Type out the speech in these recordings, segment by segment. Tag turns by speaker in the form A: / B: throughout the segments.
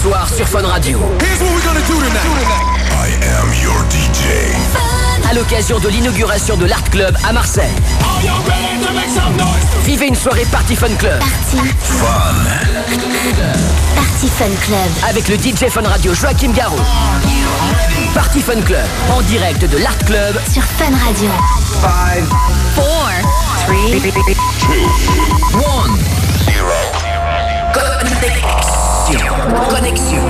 A: soir sur Fun Radio.
B: Here's what we're gonna do tonight.
C: I am your DJ.
A: À l'occasion de l'inauguration de l'Art Club à Marseille.
B: Are you ready to make some noise?
A: Vivez une soirée Party Fun Club
D: Party. Party Fun Club.
A: avec le DJ Fun Radio Joachim Garraud. Party Fun Club en direct de l'Art Club
D: Sur Fun Radio.
A: 5, 4, 3, 1. Connexion. Connexion.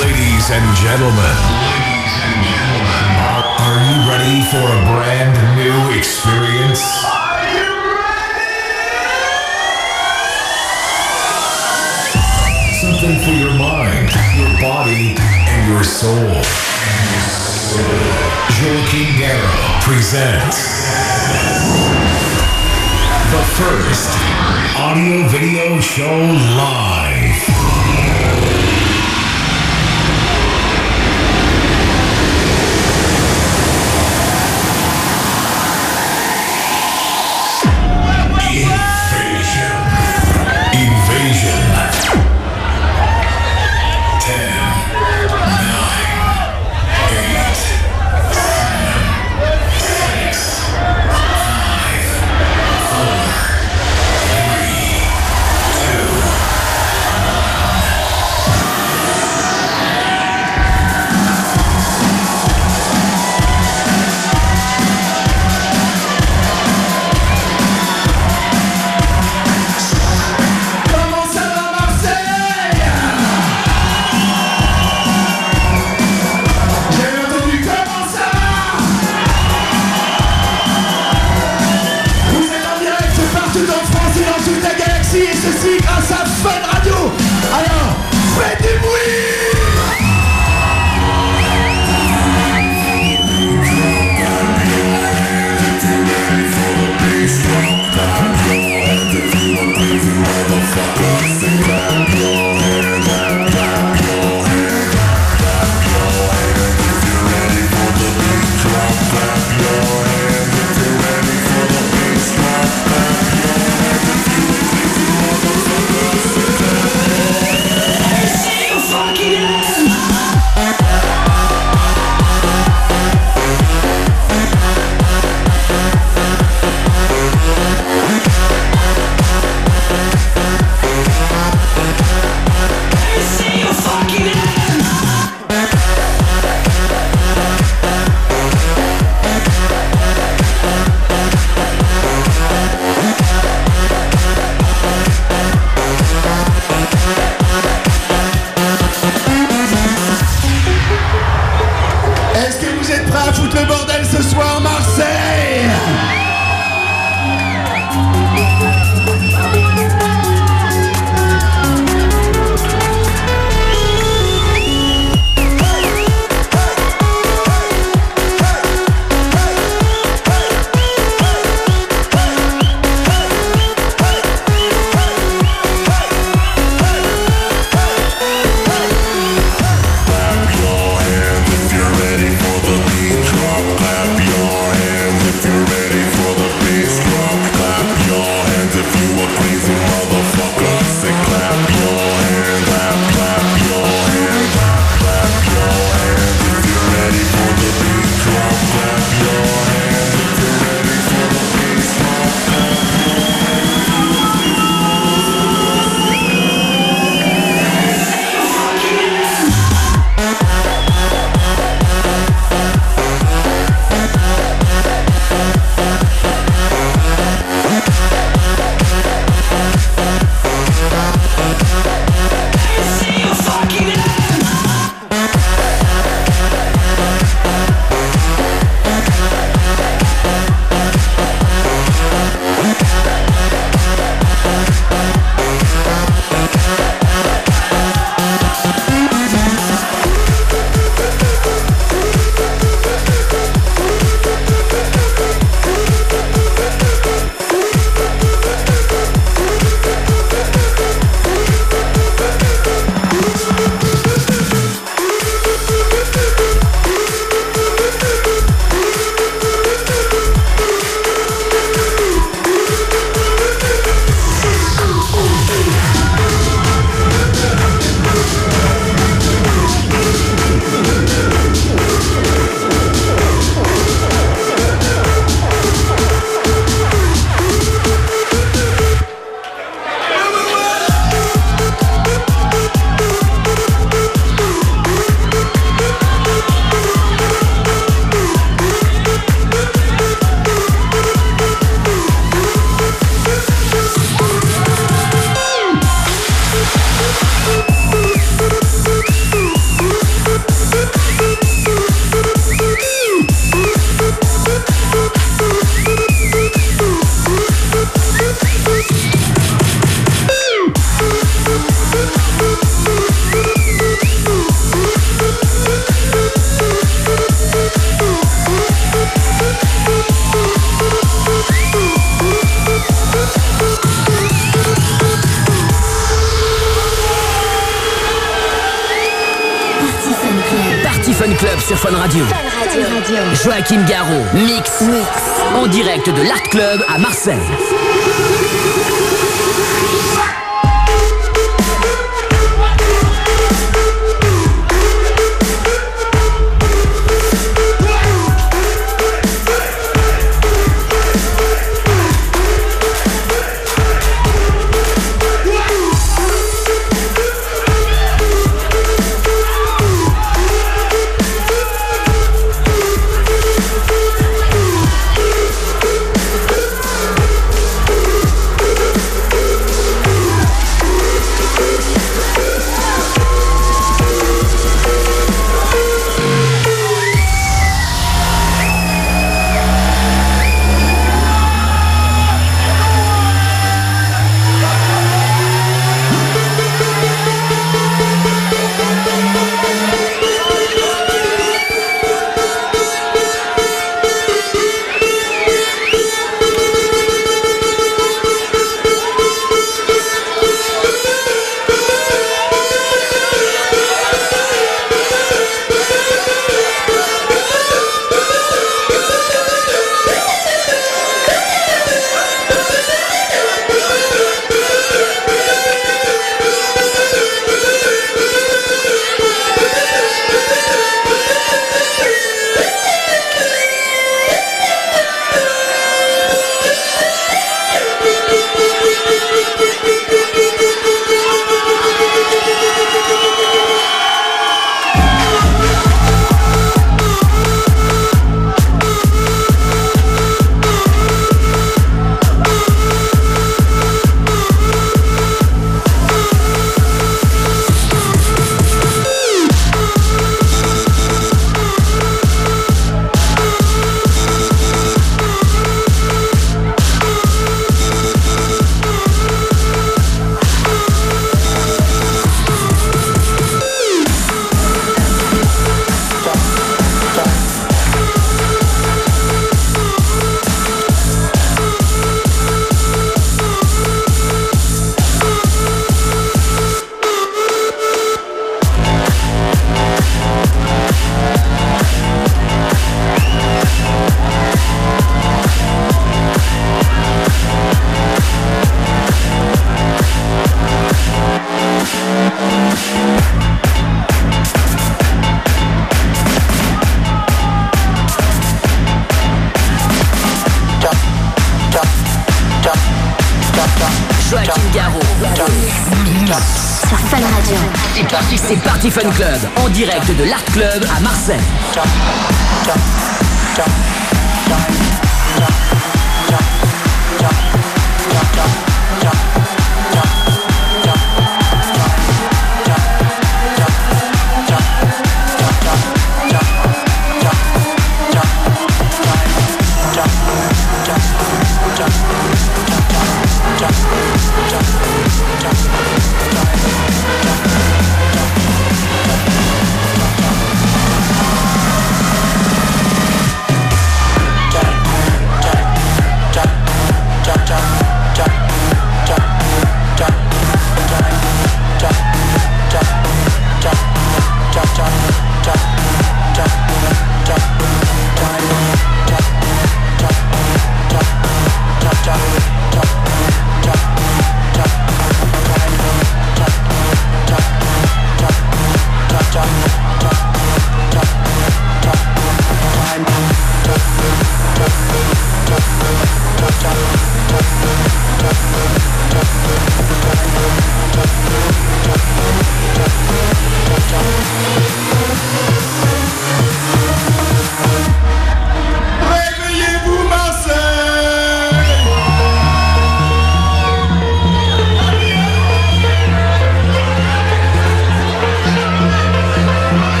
C: Ladies and gentlemen. Are, are you ready for a brand new experience? Something for your mind, your body, and your soul. Joaquin Garrow presents the first audio video show live.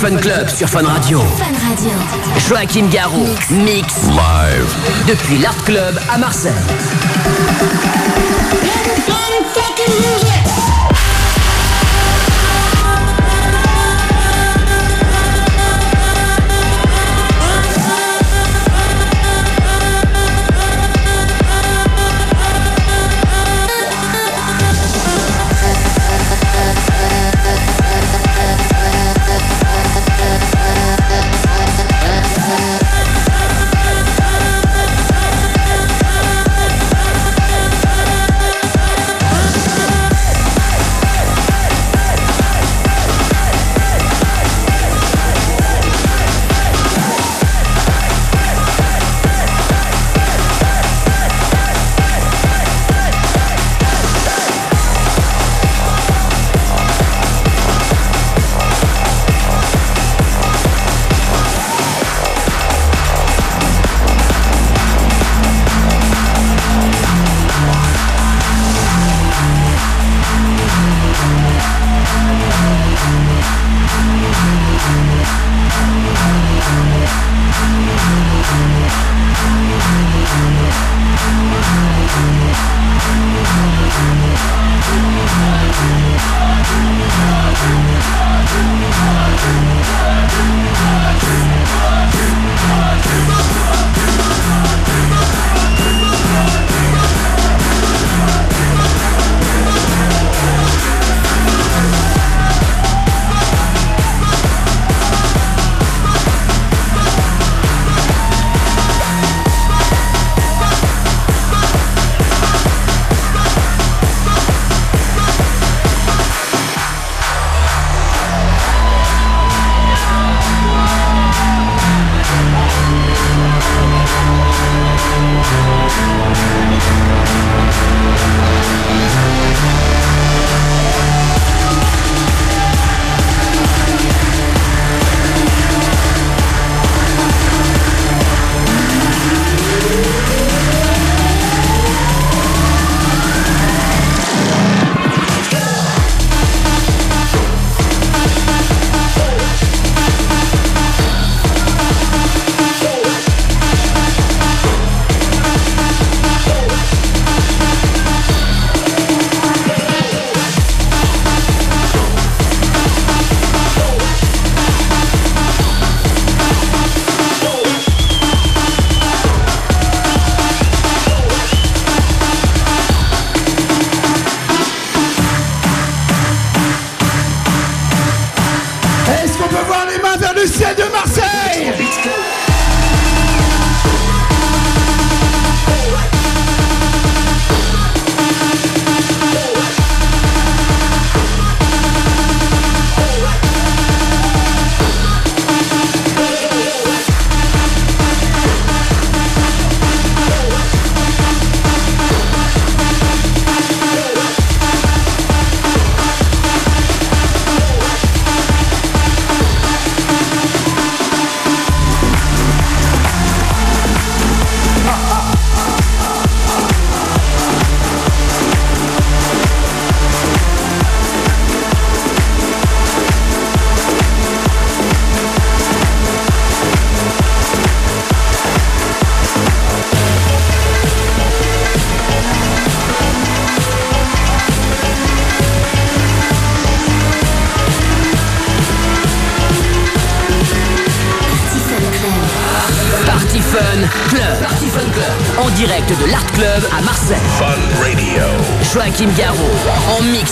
B: Fun
E: Club sur Fun Radio. Fun
A: Radio. Joachim Garraud, mix.
C: Live.
A: Depuis l'Art Club à Marseille.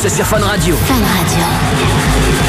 A: Mix sur Fun Radio.
D: Fun Radio.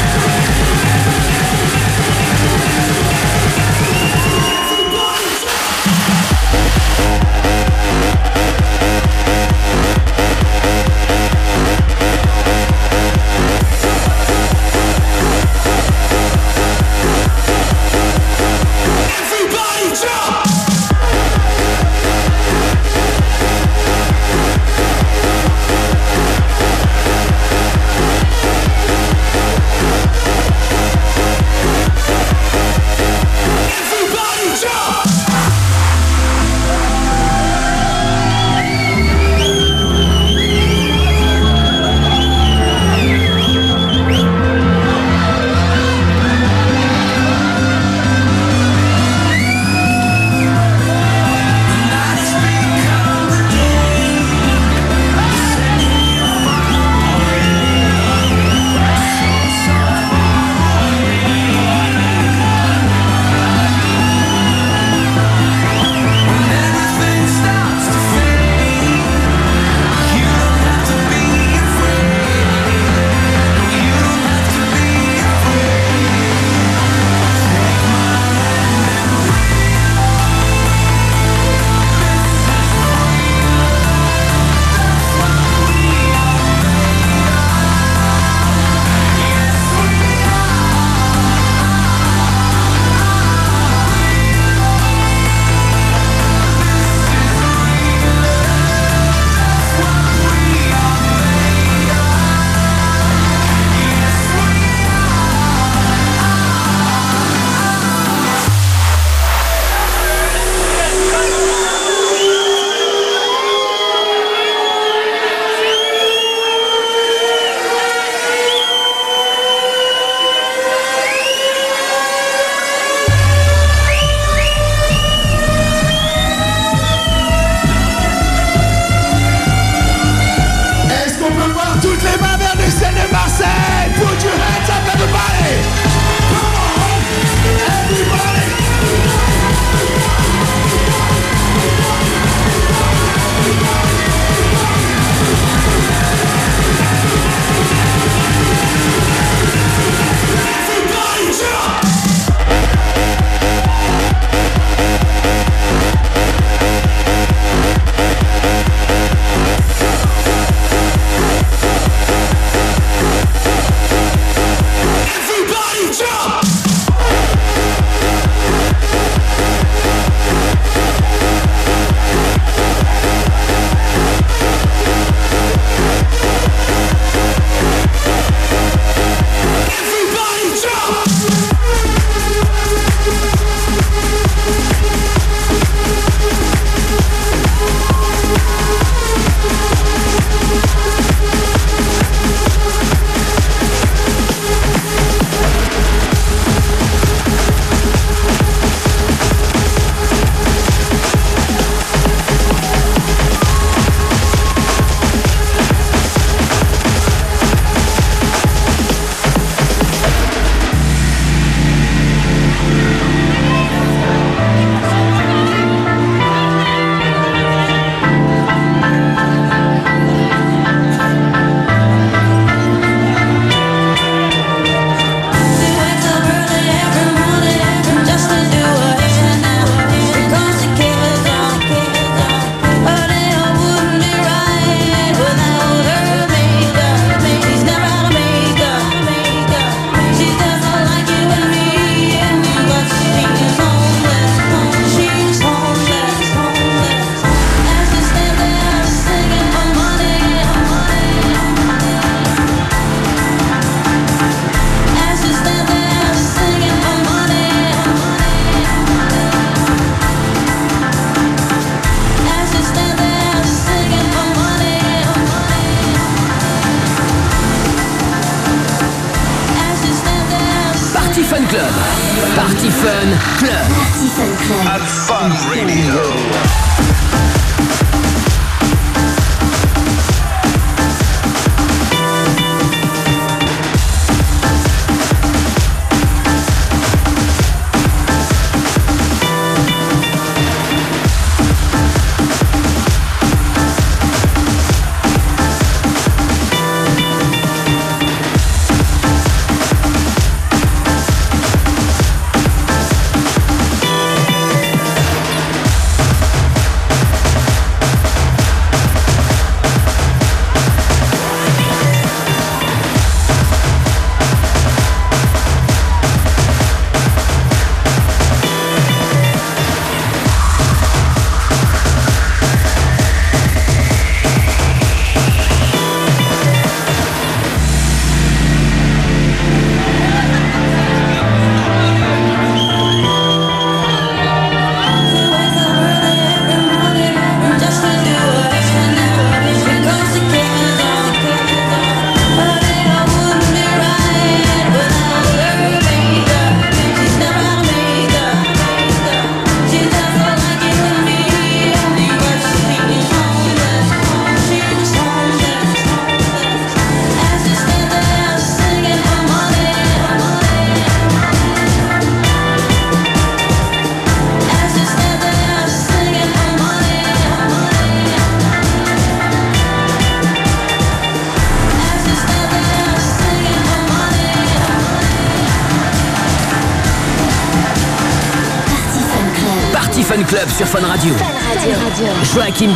A: Sur Fun Radio.
D: Radio. Radio.
A: Joachim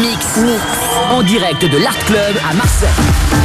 A: mix,
D: Mix.
A: en direct de l'Art Club à Marseille.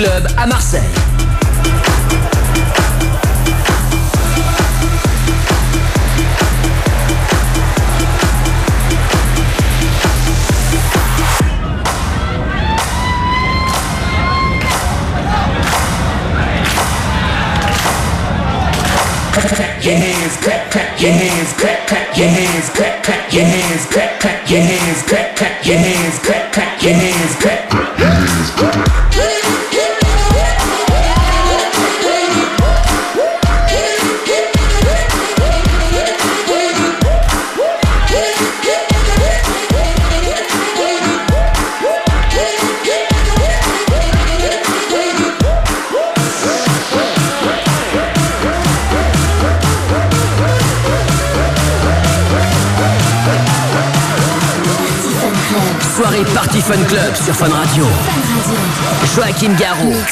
F: взгляд.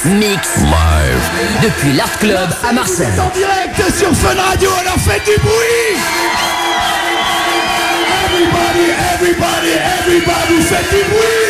F: Mix. Live. Depuis l'Art Club à Marseille.
G: En direct sur Fun Radio, alors faites du bruit Everybody, everybody, everybody, faites du bruit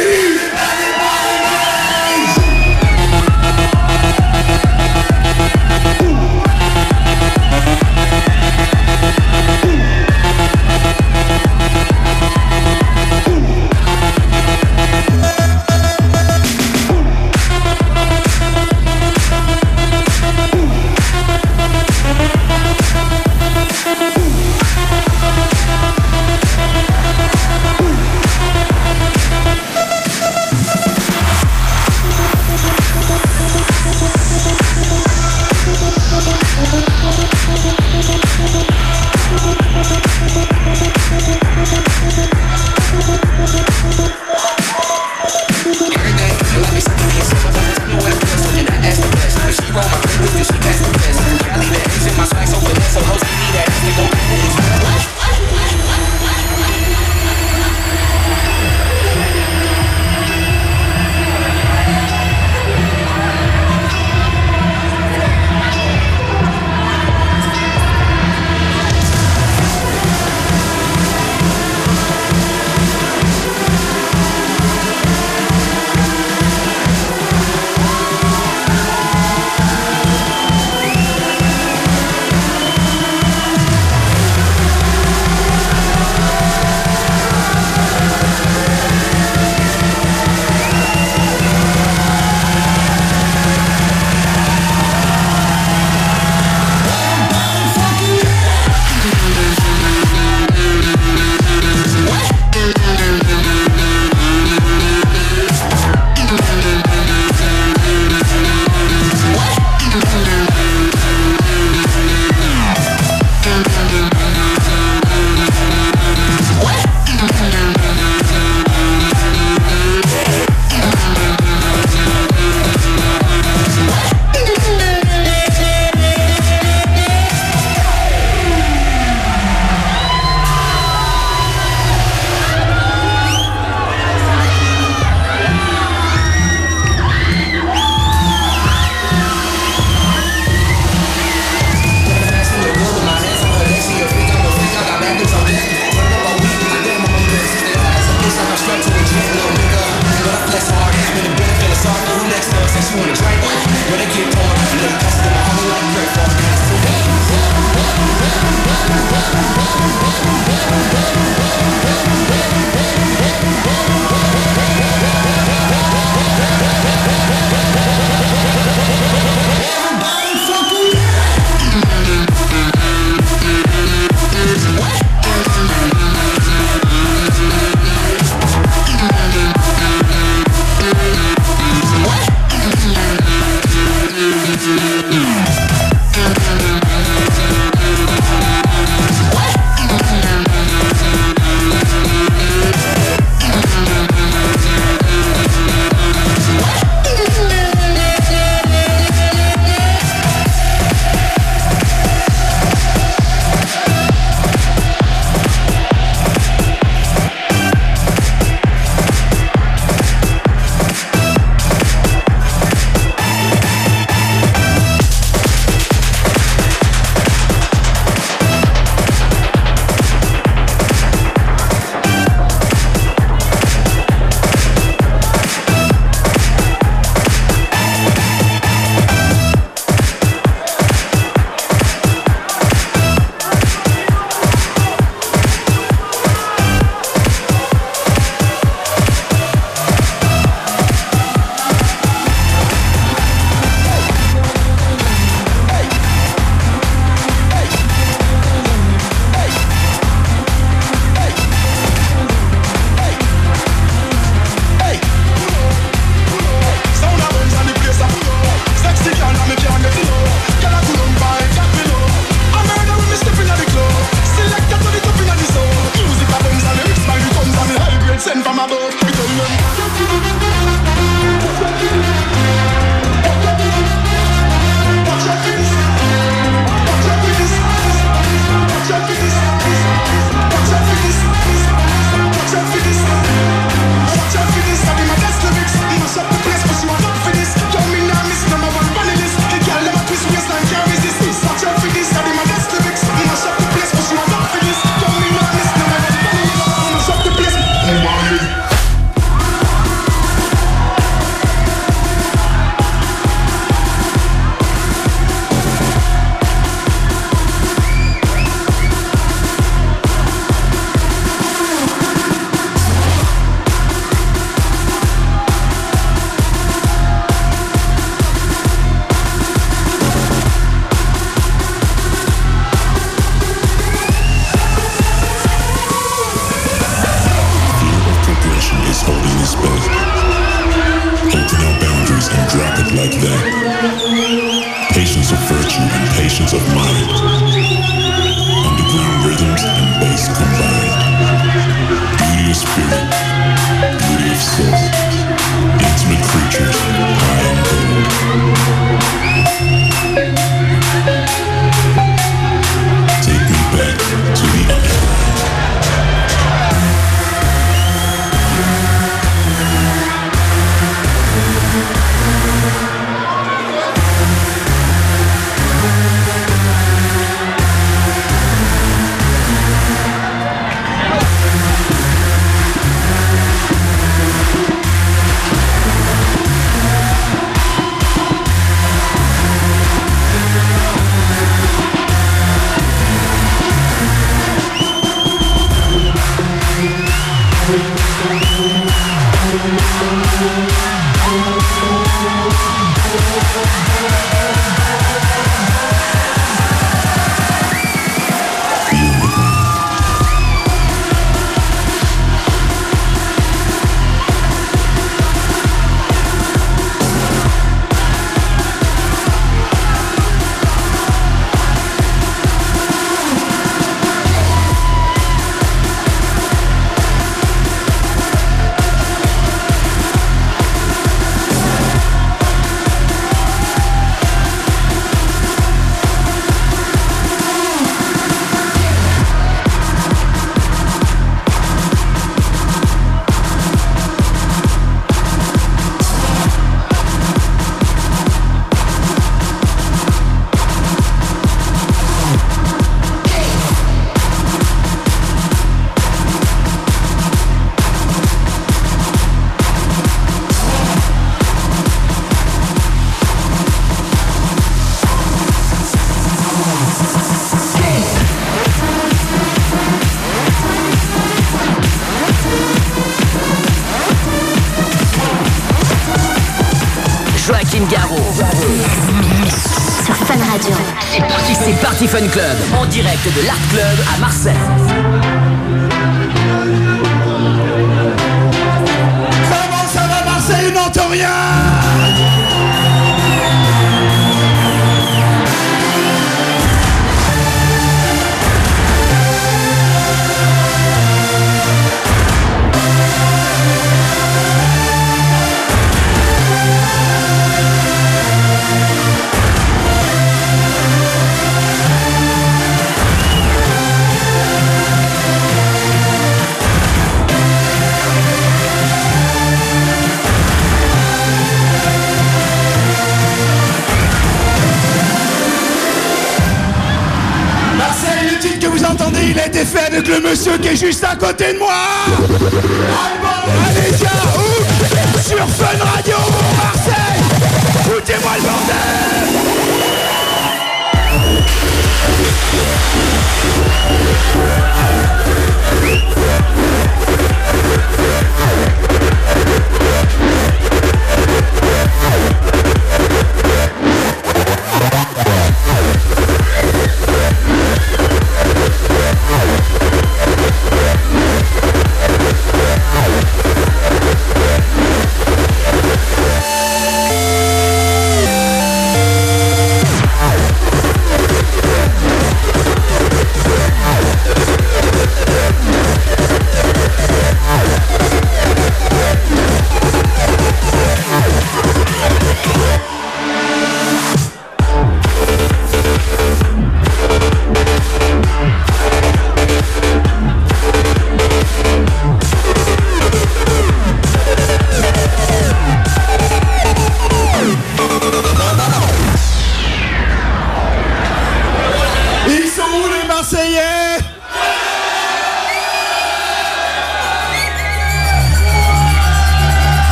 G: like that.
H: Patience of virtue and patience of mind. Underground rhythms and bass combined. Beauty of spirit.
G: côté de moi.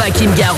A: Joachim Garraud,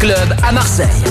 A: Club à Marseille.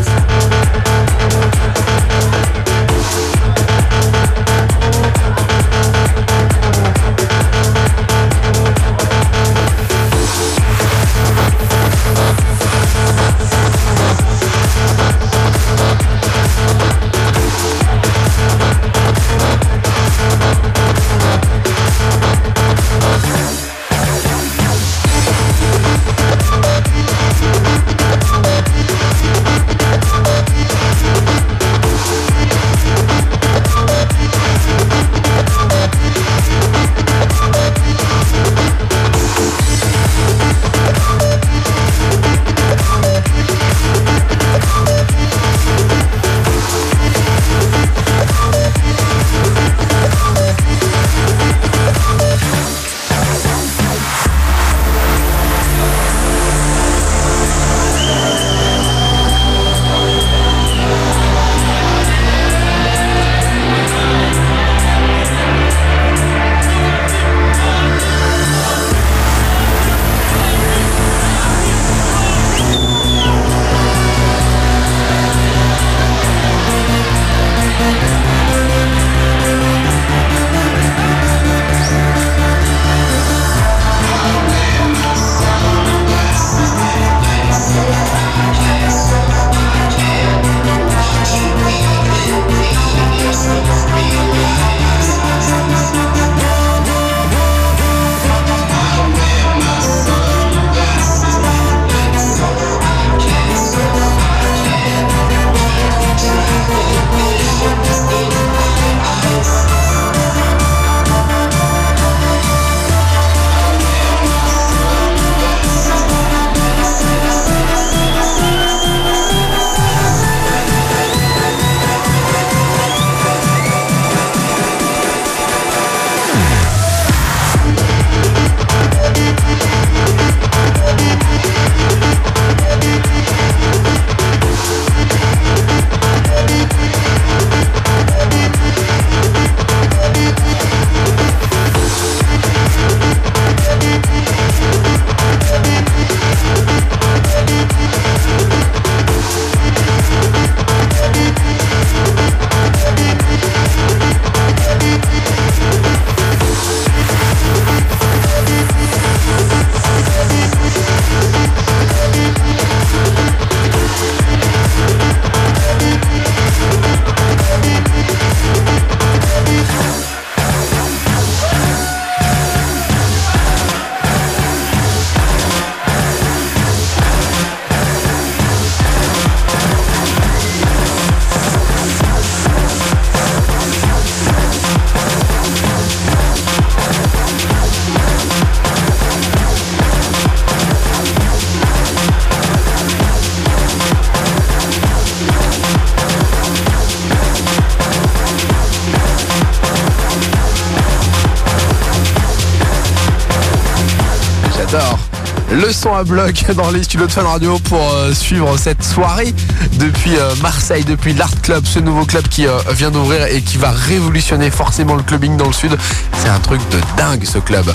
I: Le son à bloc dans les studios de Fun Radio pour euh, suivre cette soirée depuis euh, Marseille, depuis l'Art Club, ce nouveau club qui euh, vient d'ouvrir et qui va révolutionner forcément le clubbing dans le sud. C'est un truc de dingue ce club.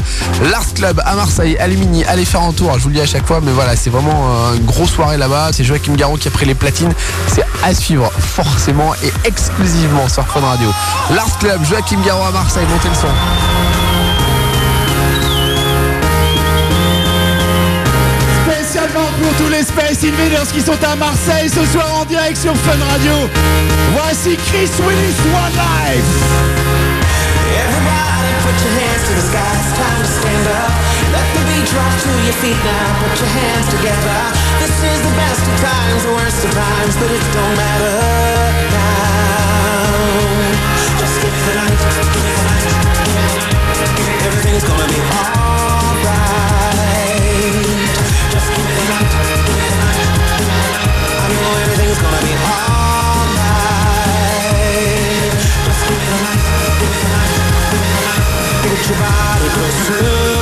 I: L'Art Club à Marseille, Alumini, allez faire un tour, je vous le dis à chaque fois, mais voilà, c'est vraiment une grosse soirée là-bas. C'est Joachim Garon qui a pris les platines. C'est à suivre forcément et exclusivement sur Fun Radio. L'Art Club, Joachim Garon à Marseille, montez le son.
G: Tous les Space Invaders qui sont à Marseille ce soir en direct sur Fun Radio. Voici Chris Willis One Life.
J: Everybody put your hands to the sky, time to stand up. Let the beat drop to your feet now, put your hands together. This is the best of times, the worst of times, but it don't matter now. Just give the night, give me the night. Everything's gonna be alright. Your body close to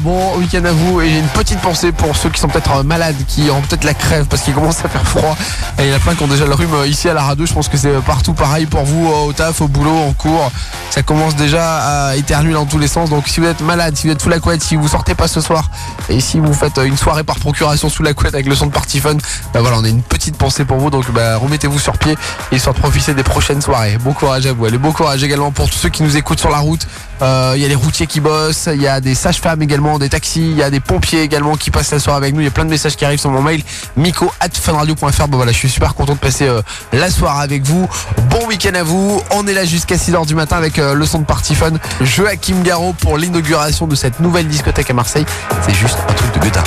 I: bon week-end à vous. Et j'ai une petite pensée pour ceux qui sont peut-être euh, malades, qui ont peut-être la crève parce qu'il commence à faire froid. Et il y en a plein qui ont déjà le rhume euh, ici à la radio, je pense que c'est euh, partout pareil pour vous au taf, au boulot, en cours, ça commence déjà à éternuer dans tous les sens. Donc si vous êtes malade, si vous êtes sous la couette, si vous sortez pas ce soir et si vous faites une soirée par procuration sous la couette avec le son de Party Fun, bah voilà on a une petite pensée pour vous. Donc bah remettez-vous sur pied et soit profiter des prochaines soirées. Bon courage à vous, allez bon courage également pour tous ceux qui nous écoutent sur la route. Il y a les routiers qui bossent, il y a des sages-femmes également, des taxis, il y a des pompiers également qui passent la soirée avec nous. Il y a plein de messages qui arrivent sur mon mail miko at funradio.fr. Bon voilà, je suis super content de passer euh, la soirée avec vous. Bon week-end à vous. On est là jusqu'à 6h du matin avec euh, le son de Party Fun. Joachim Garraud pour l'inauguration de cette nouvelle discothèque à Marseille. C'est juste un truc de gueudin.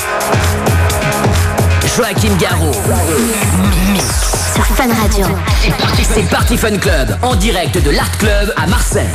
K: Joachim Garraud.
D: Sur Fun Radio.
K: C'est Party Fun Club en direct de l'Art Club à Marseille.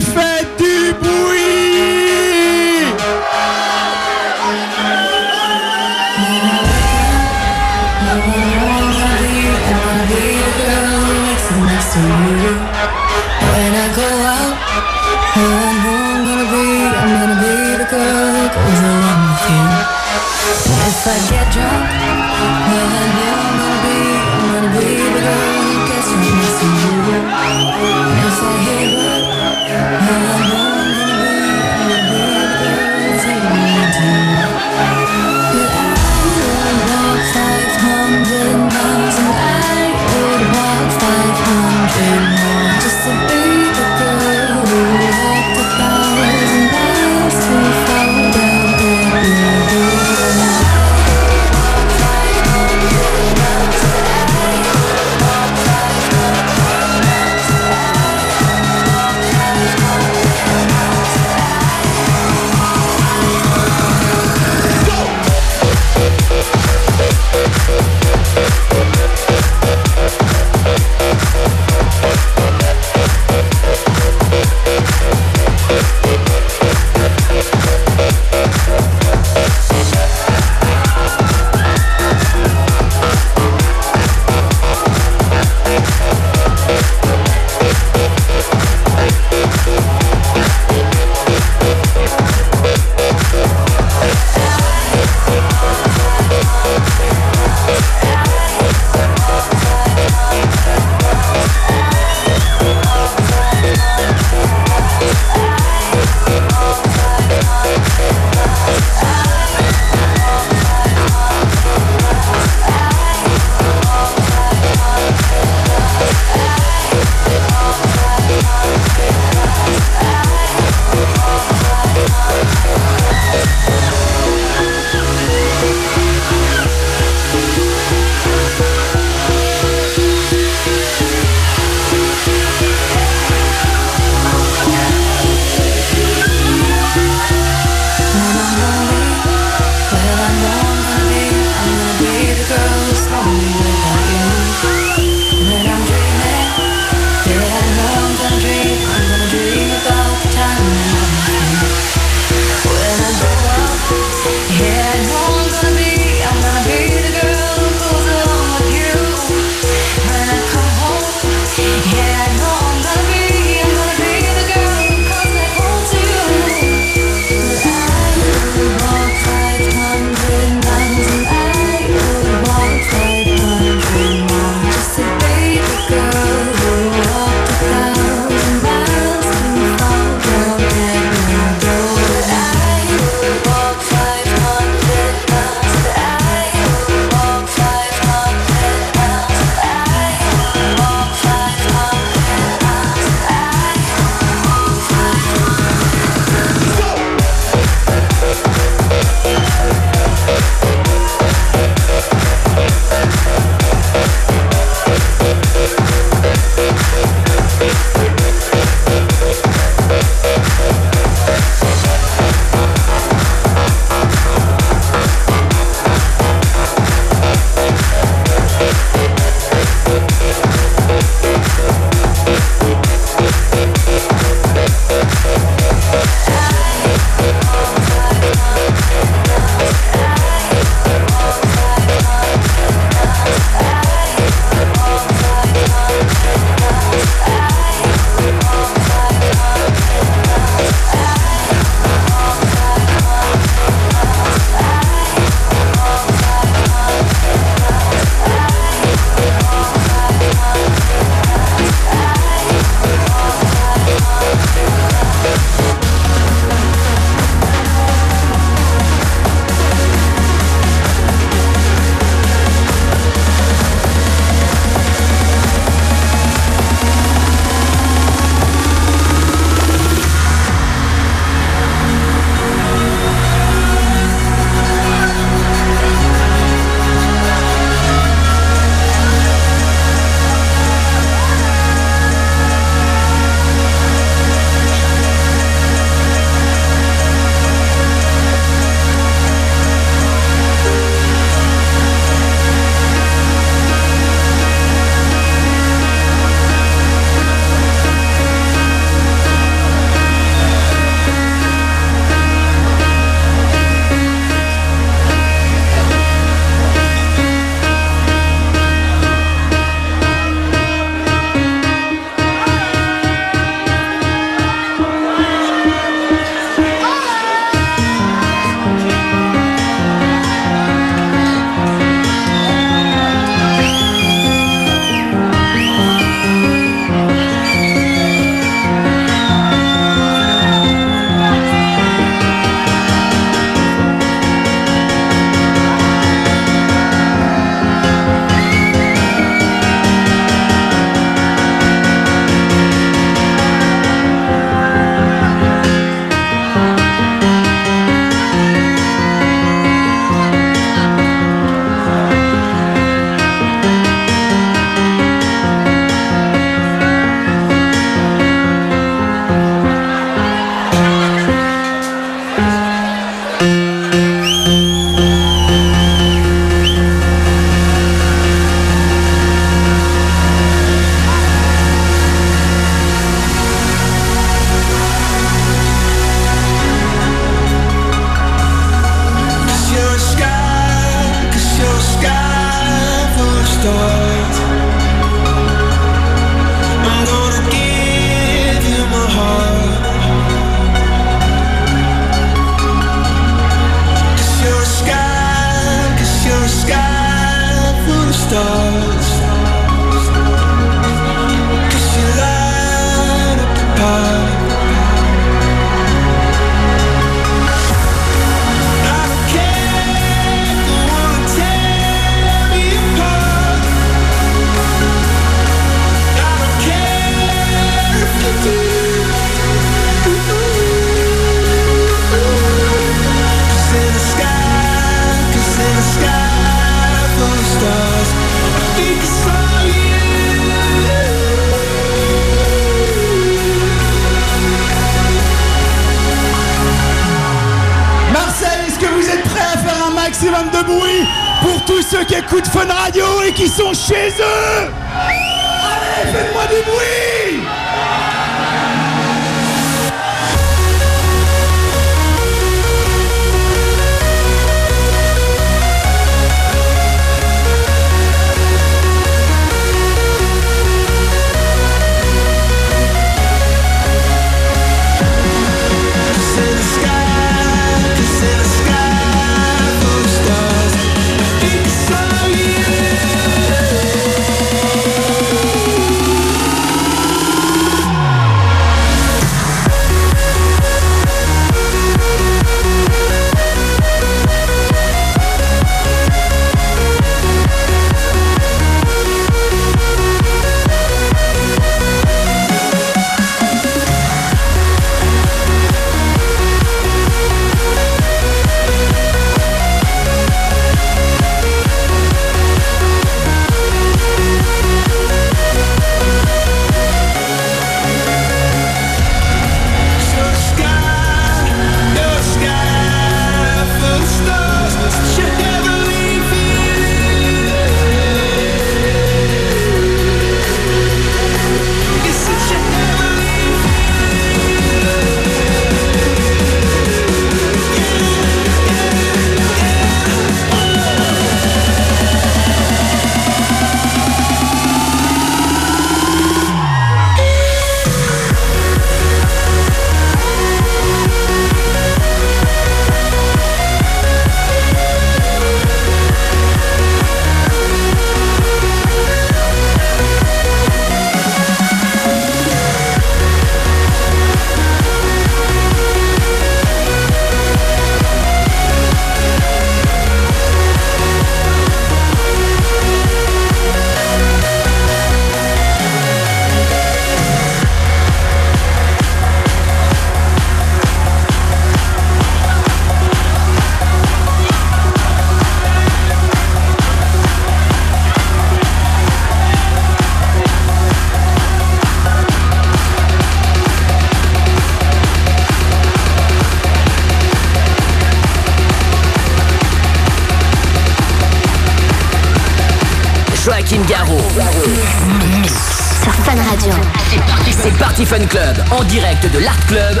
L: En direct de l'Art Club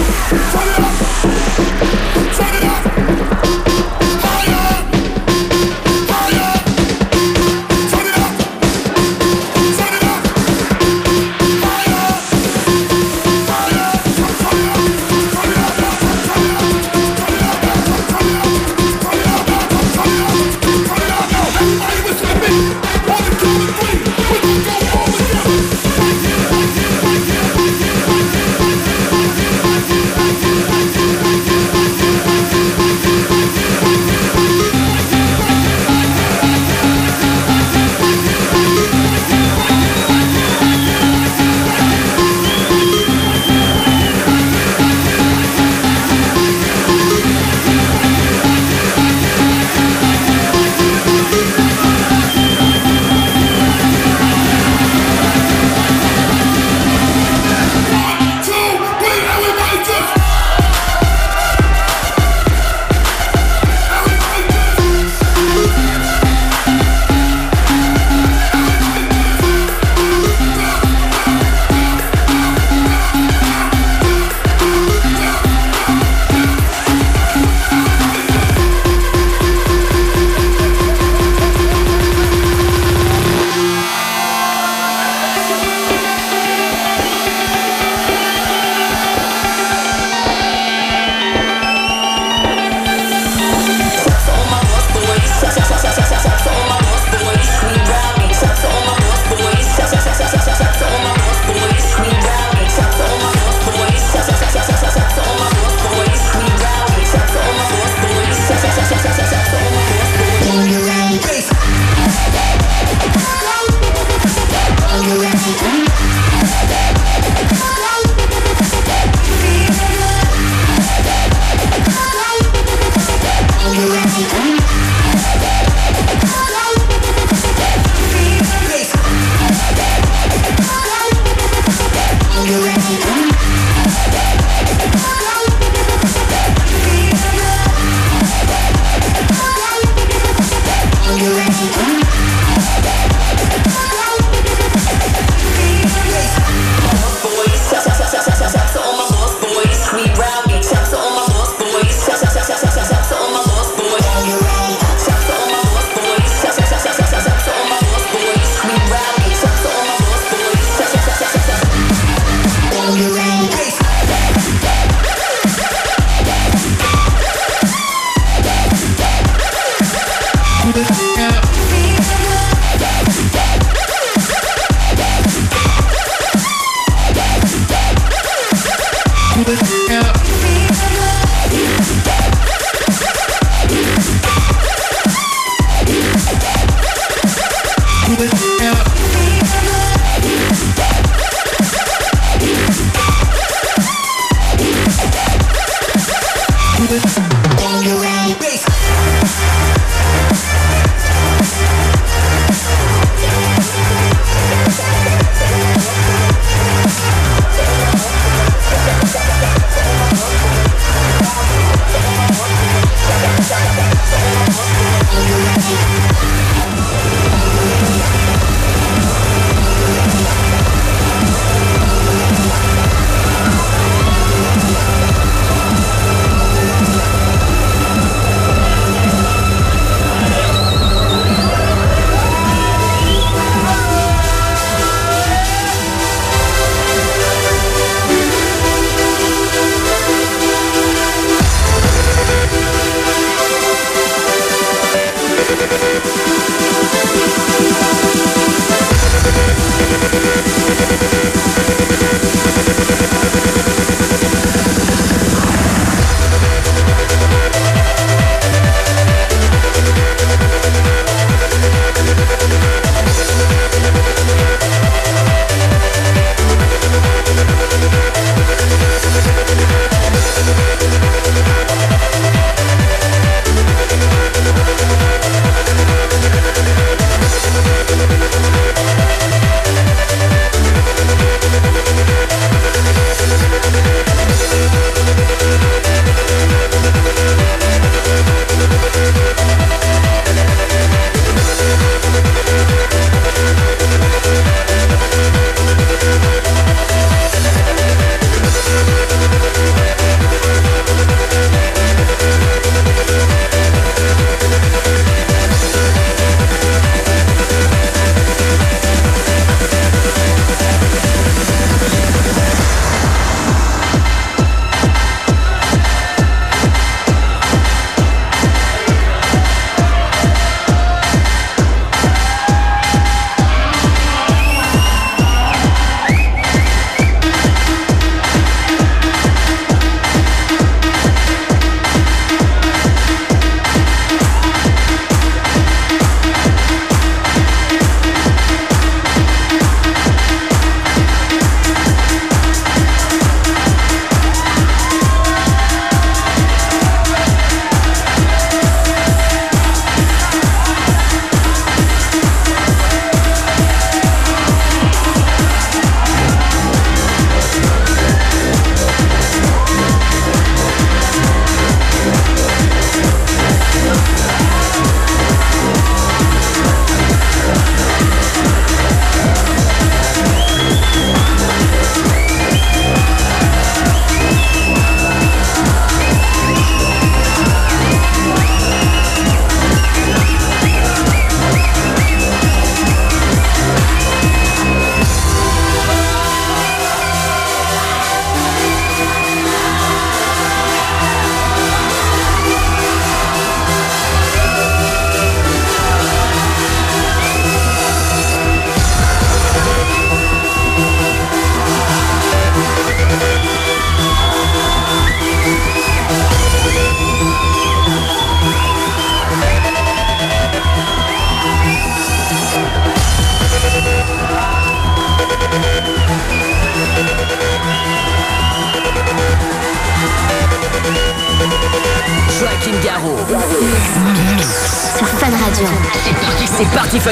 E: So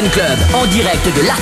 E: Club
A: en direct de l'Art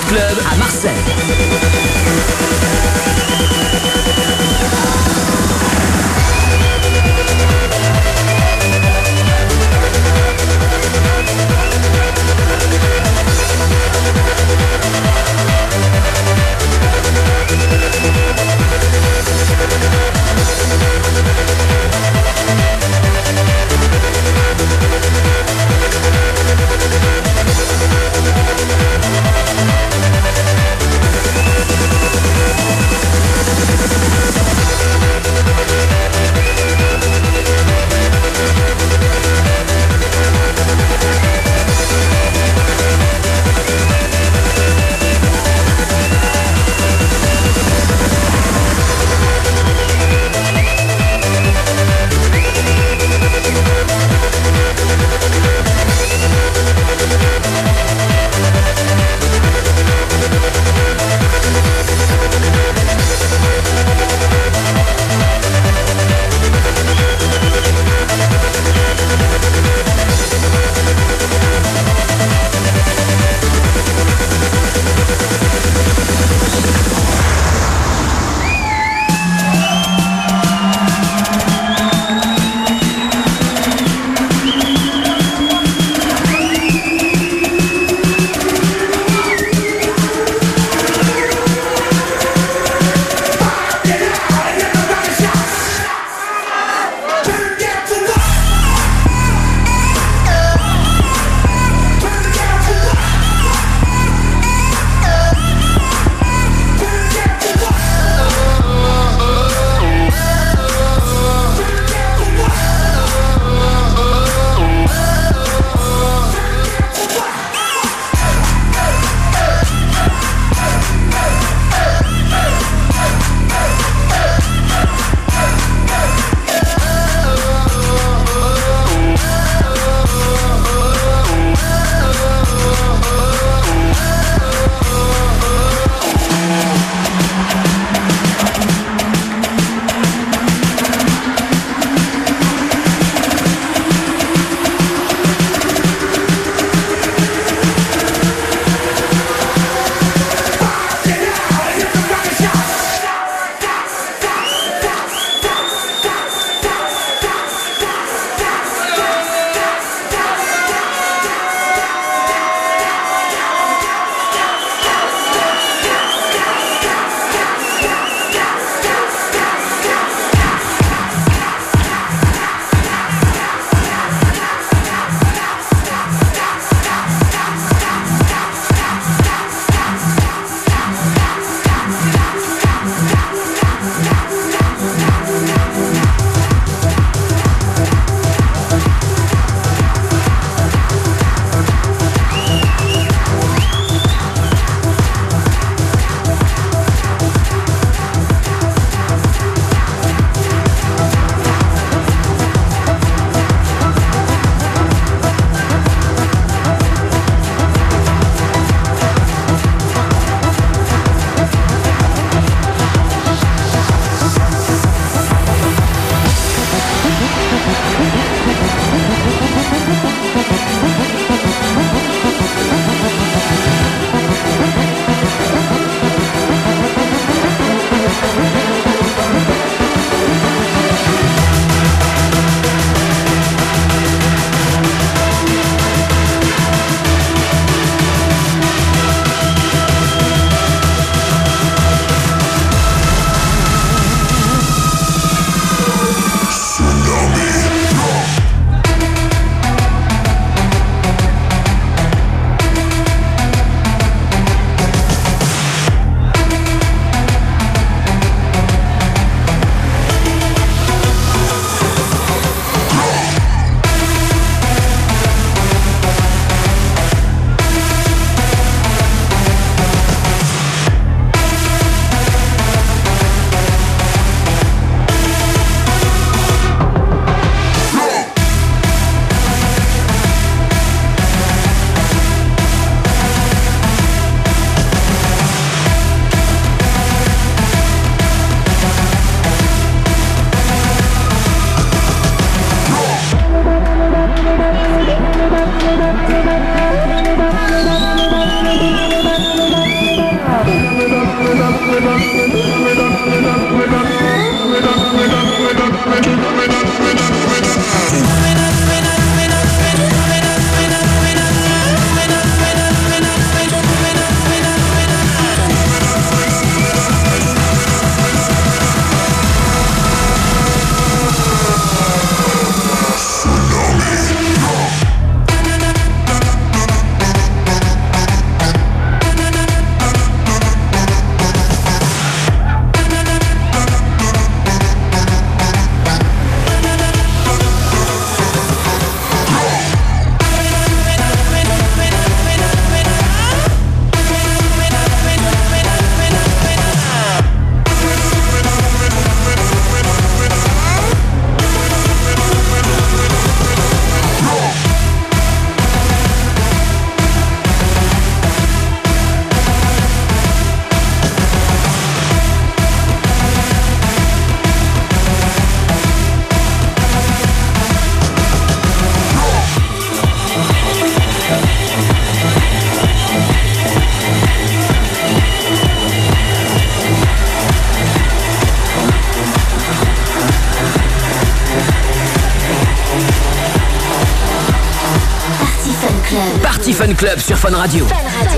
E: Fun Club sur Fun Radio.
D: Fun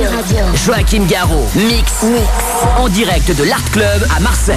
D: Radio.
E: Joachim Garraud, mix, mix, en direct de l'Art Club à Marseille.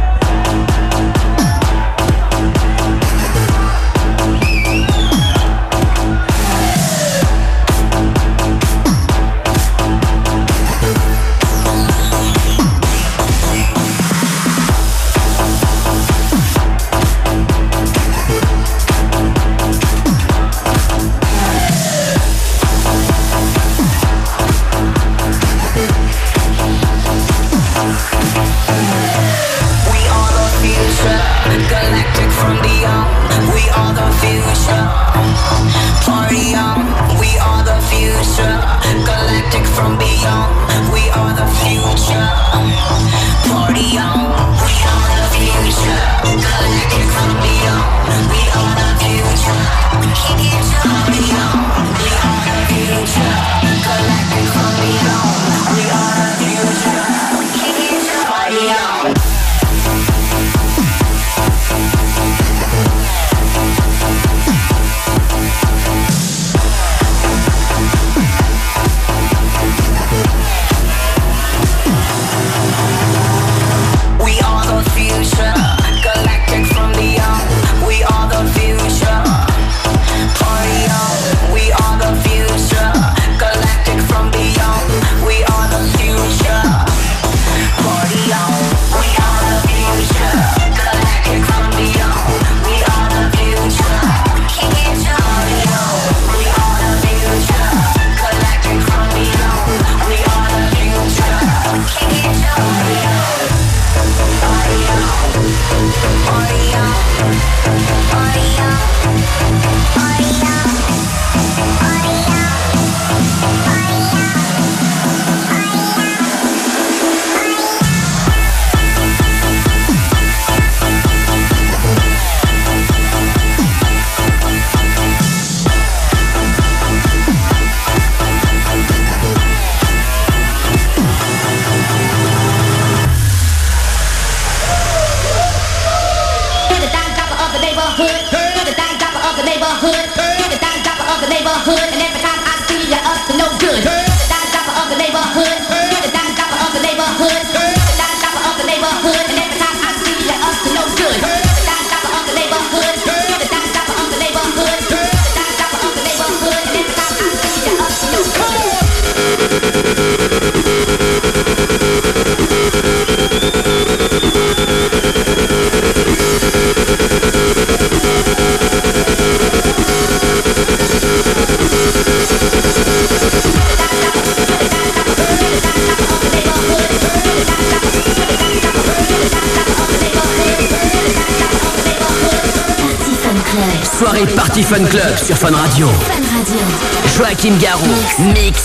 E: Mix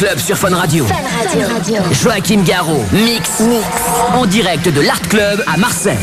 E: Club
A: sur Fun Radio.
D: Fun Radio.
A: Joachim Garraud, mix,
D: Mix.
A: en direct de l'Art Club à Marseille.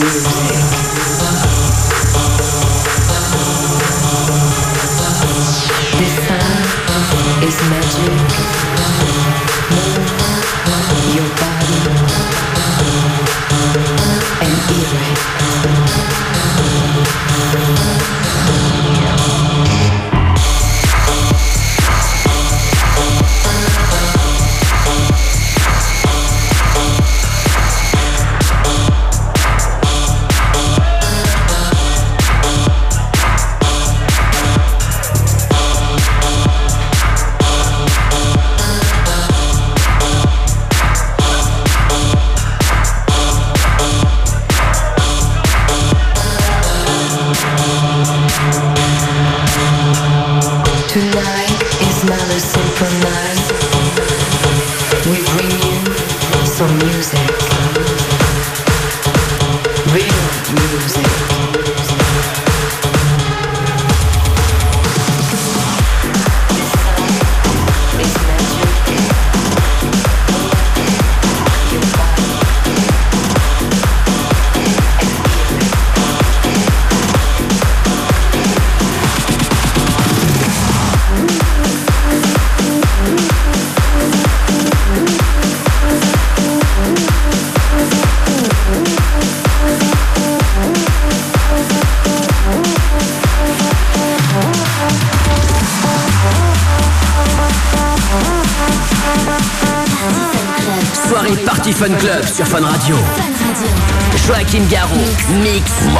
M: Music.
A: sur Fun Radio. Fun Radio. Joaquin Garraud, Mix.
J: Mix.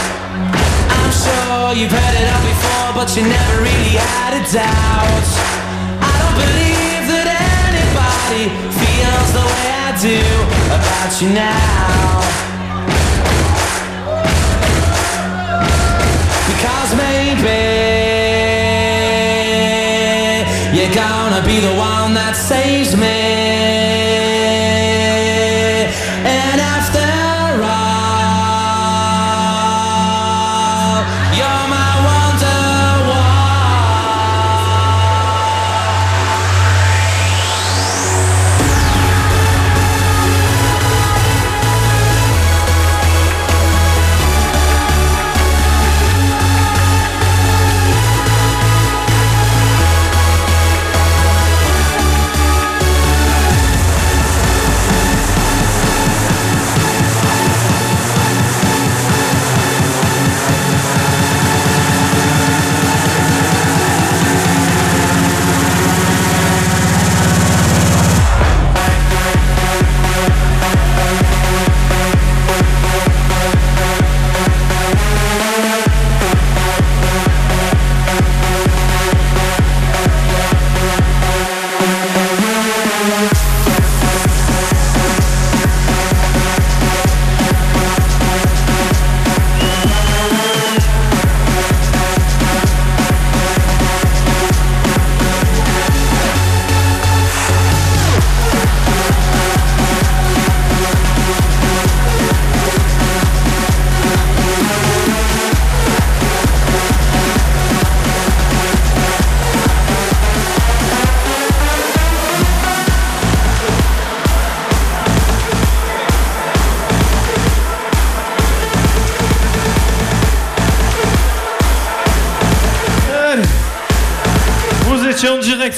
J: Sure you've heard it all before, but you never really had a doubt. I don't believe that anybody feels the way I do about you now. Because maybe you're gonna be the one that saves me.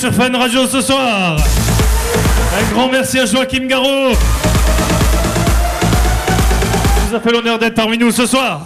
N: Sur Fun Radio ce soir. Un grand merci à Joachim Garraud. Il nous a fait l'honneur d'être parmi nous ce soir.